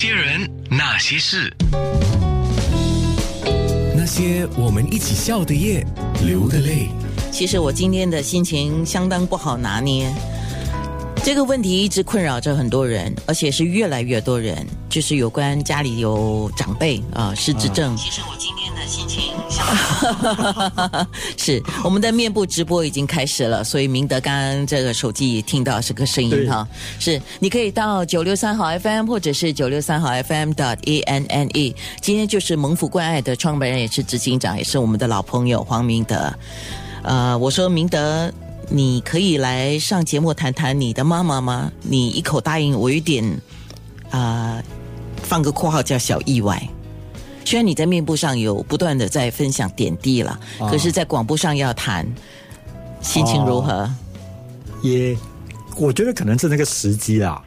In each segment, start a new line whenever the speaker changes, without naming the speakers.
些人，那些事，
那些我们一起笑的夜，流的泪。
其实我今天的心情相当不好拿捏，这个问题一直困扰着很多人，而且是越来越多人，就是有关家里有长辈啊失智症。其实我今天的心情 是我们的面部直播已经开始了，所以明德刚刚这个手机听到这个声音哈，是你可以到九六三号 FM 或者是九六三号 FM 的 A N N E。今天就是蒙福关爱的创办人，也是执行长，也是我们的老朋友黄明德。呃，我说明德，你可以来上节目谈谈你的妈妈吗？你一口答应，我有点啊、放个括号叫小意外。虽然你在面部上有不断的在分享点滴了，
啊
可是，在广播上要谈，心情如何？
也，我觉得可能是那个时机啦。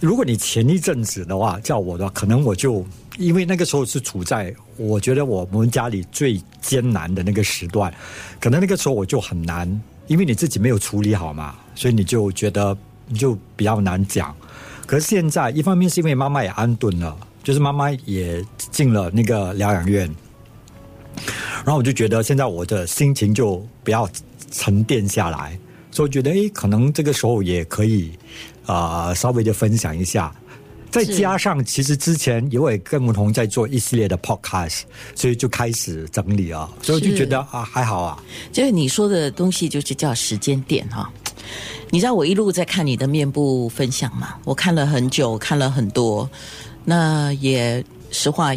如果你前一阵子的话叫我的话，可能我就因为那个时候是处在我觉得我们家里最艰难的那个时段，可能那个时候我就很难，因为你自己没有处理好嘛，所以你就觉得你就比较难讲。可是现在，一方面是因为妈妈也安顿了，就是妈妈也进了那个疗养院，然后我就觉得现在我的心情就比较沉淀下来，所以我觉得诶，可能这个时候也可以啊、呃稍微的分享一下。再加上，其实之前有也跟梧桐在做一系列的 podcast，所以就开始整理啊，所以我就觉得啊还好啊，
就是你说的东西，就是叫时间点哈。你知道我一路在看你的面部分享嘛？我看了很久，看了很多，那也实话，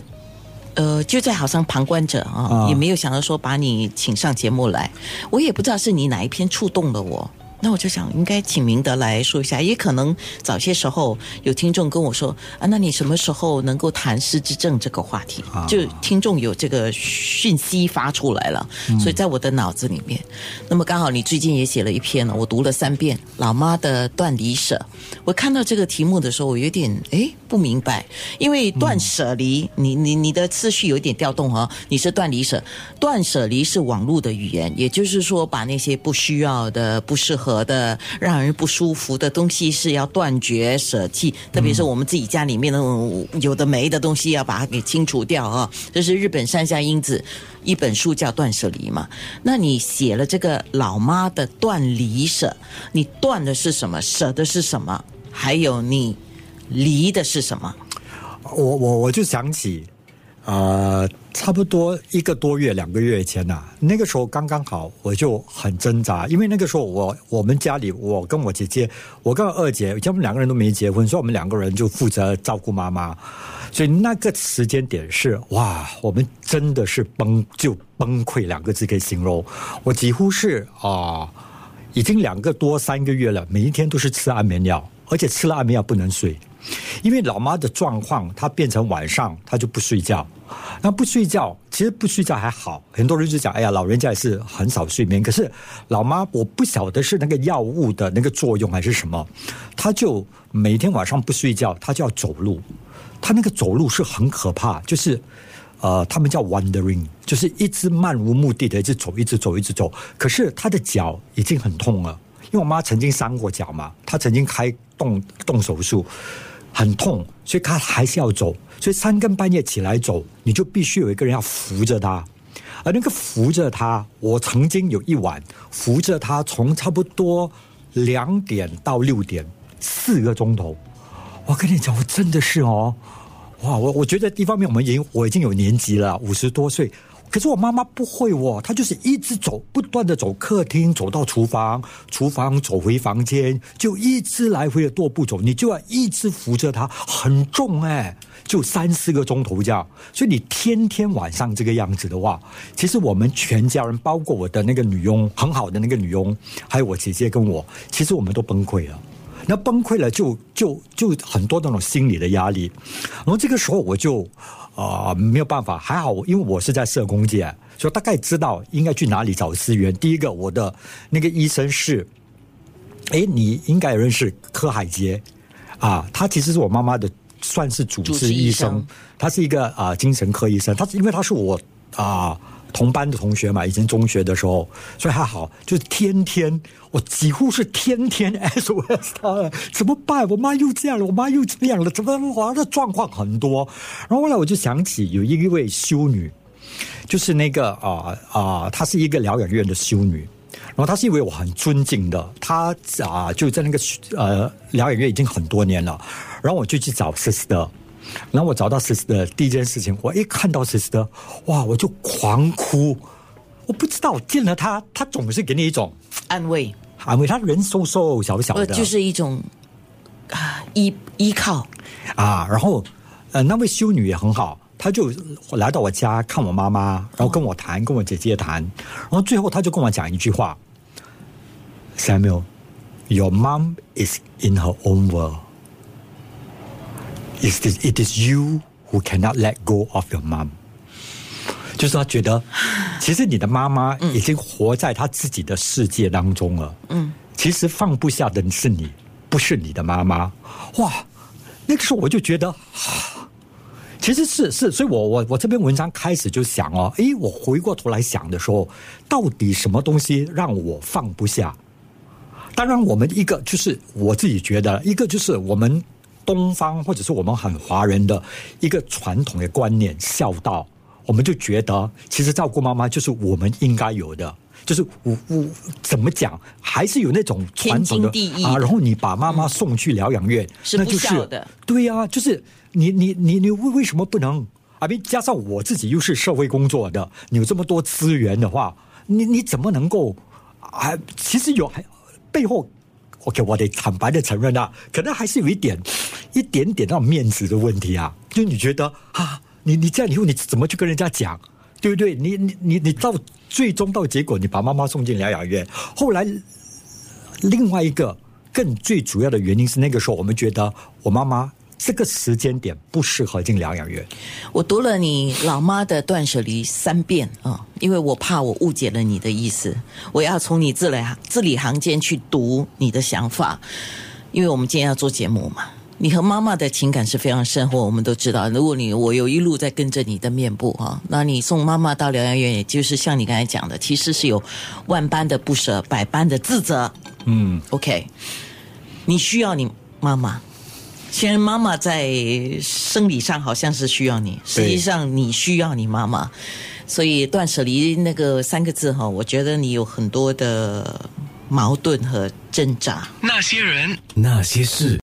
呃，就在好像旁观者啊，
啊
也没有想到说把你请上节目来。我也不知道是你哪一篇触动了我。那我就想，应该请明德来说一下，也可能早些时候有听众跟我说啊，那你什么时候能够谈失智症这个话题？
啊
就听众有这个讯息发出来了，所以在我的脑子里面。那么刚好你最近也写了一篇了，我读了三遍《老妈的断离舍》。我看到这个题目的时候，我有点哎不明白，因为断舍离，你你你的次序有点调动哦。你是断离舍，断舍离是网络的语言，也就是说把那些不需要的、不适合的、让人不舒服的东西是要断绝舍弃，特别是我们自己家里面那种有的没的东西，要把它给清除掉啊。这是日本山下英子一本书叫《断舍离》嘛。那你写了这个老妈的断离舍，你断的是什么？舍的是什么？还有你离的是什么？
我我我就想起，呃，差不多一个多月、两个月前呐、那个时候刚刚好，我就很挣扎，因为那个时候我我们家里，我跟我姐姐，我跟我二姐，我们两个人都没结婚，所以我们两个人就负责照顾妈妈，所以那个时间点是哇，我们真的是崩就崩溃两个字可以形容，我几乎是啊。已经两个多三个月了，每一天都是吃安眠药，而且吃了安眠药不能睡，因为老妈的状况，她变成晚上她就不睡觉。那不睡觉，其实不睡觉还好，很多人就讲，哎呀，老人家也是很少睡眠。可是老妈，我不晓得是那个药物的那个作用还是什么，她就每天晚上不睡觉，她就要走路，她那个走路是很可怕，就是。呃，他们叫 wandering，就是一直漫无目的的一直走，一直走，一直走。可是他的脚已经很痛了，因为我妈曾经伤过脚嘛，她曾经开动动手术，很痛，所以他还是要走。所以三更半夜起来走，你就必须有一个人要扶着他。而那个扶着他，我曾经有一晚扶着他，从差不多两点到六点，四个钟头。我跟你讲，我真的是哦。哇，我我觉得一方面我们已经我已经有年纪了，五十多岁，可是我妈妈不会哦，她就是一直走，不断的走客厅，走到厨房，厨房走回房间，就一直来回的踱步走，你就要一直扶着她，很重哎，就三四个钟头这样，所以你天天晚上这个样子的话，其实我们全家人，包括我的那个女佣，很好的那个女佣，还有我姐姐跟我，其实我们都崩溃了。那崩溃了就就就很多那种心理的压力，然后这个时候我就啊、呃没有办法，还好因为我是在社工界，所以大概知道应该去哪里找资源。第一个，我的那个医生是，哎，你应该也认识柯海杰啊，他其实是我妈妈的算是主
主治
治医
医生
生，他是一个啊、精神科医生，他是因为他是我啊。同班的同学嘛，以前中学的时候，所以还好，就是天天我几乎是天天 SOS 他，怎么办？我妈又这样了，我妈又这样了，怎么我的状况很多？然后后来我就想起有一位修女，就是那个啊啊，她是一个疗养院的修女。然后她是一位我很尊敬的，她啊就在那个呃疗养院已经很多年了。然后我就去找 sister，然后我找到 sister 第一件事情，我一看到 sister，哇，我就狂哭。我不知道见了她，她总是给你一种
安慰，
安慰。她人瘦瘦小小的，
就是一种啊依依靠
啊。然后呃那位修女也很好。她就来到我家看我妈妈，然后跟我谈，跟我姐姐谈，然后最后她就跟我讲一句话：“Samuel，your mom is in her own world. It is it is you who cannot let go of your mom。”就是他觉得，其实你的妈妈已经活在她自己的世界当中了。嗯，其实放不下的是你，不是你的妈妈。哇，那个时候我就觉得。其实是是，所以我我我这篇文章开始就想哦，诶，我回过头来想的时候，到底什么东西让我放不下？当然，我们一个就是我自己觉得，一个就是我们东方或者是我们很华人的一个传统的观念，孝道，我们就觉得其实照顾妈妈就是我们应该有的，就是我我怎么讲，还是有那种传统的啊，然后你把妈妈送去疗养院，
是不孝的，
对呀，就是。你你你你为为什么不能？啊，别加上我自己又是社会工作的，你有这么多资源的话，你你怎么能够啊？其实有还背后，OK，我得坦白的承认啊，可能还是有一点一点点那种面子的问题啊。就你觉得啊，你你这样以后你怎么去跟人家讲，对不对？你你你你到最终到结果，你把妈妈送进疗养院，后来另外一个更最主要的原因是那个时候我们觉得我妈妈。这个时间点不适合进疗养院。
我读了你老妈的断舍离三遍啊，因为我怕我误解了你的意思。我要从你字里行字里行间去读你的想法，因为我们今天要做节目嘛。你和妈妈的情感是非常深厚，我们都知道。如果你我有一路在跟着你的面部啊，那你送妈妈到疗养院，也就是像你刚才讲的，其实是有万般的不舍，百般的自责。嗯，OK，你需要你妈妈。虽然妈妈在生理上好像是需要你，实际上你需要你妈妈，所以断舍离那个三个字哈，我觉得你有很多的矛盾和挣扎。
那些人，那些事。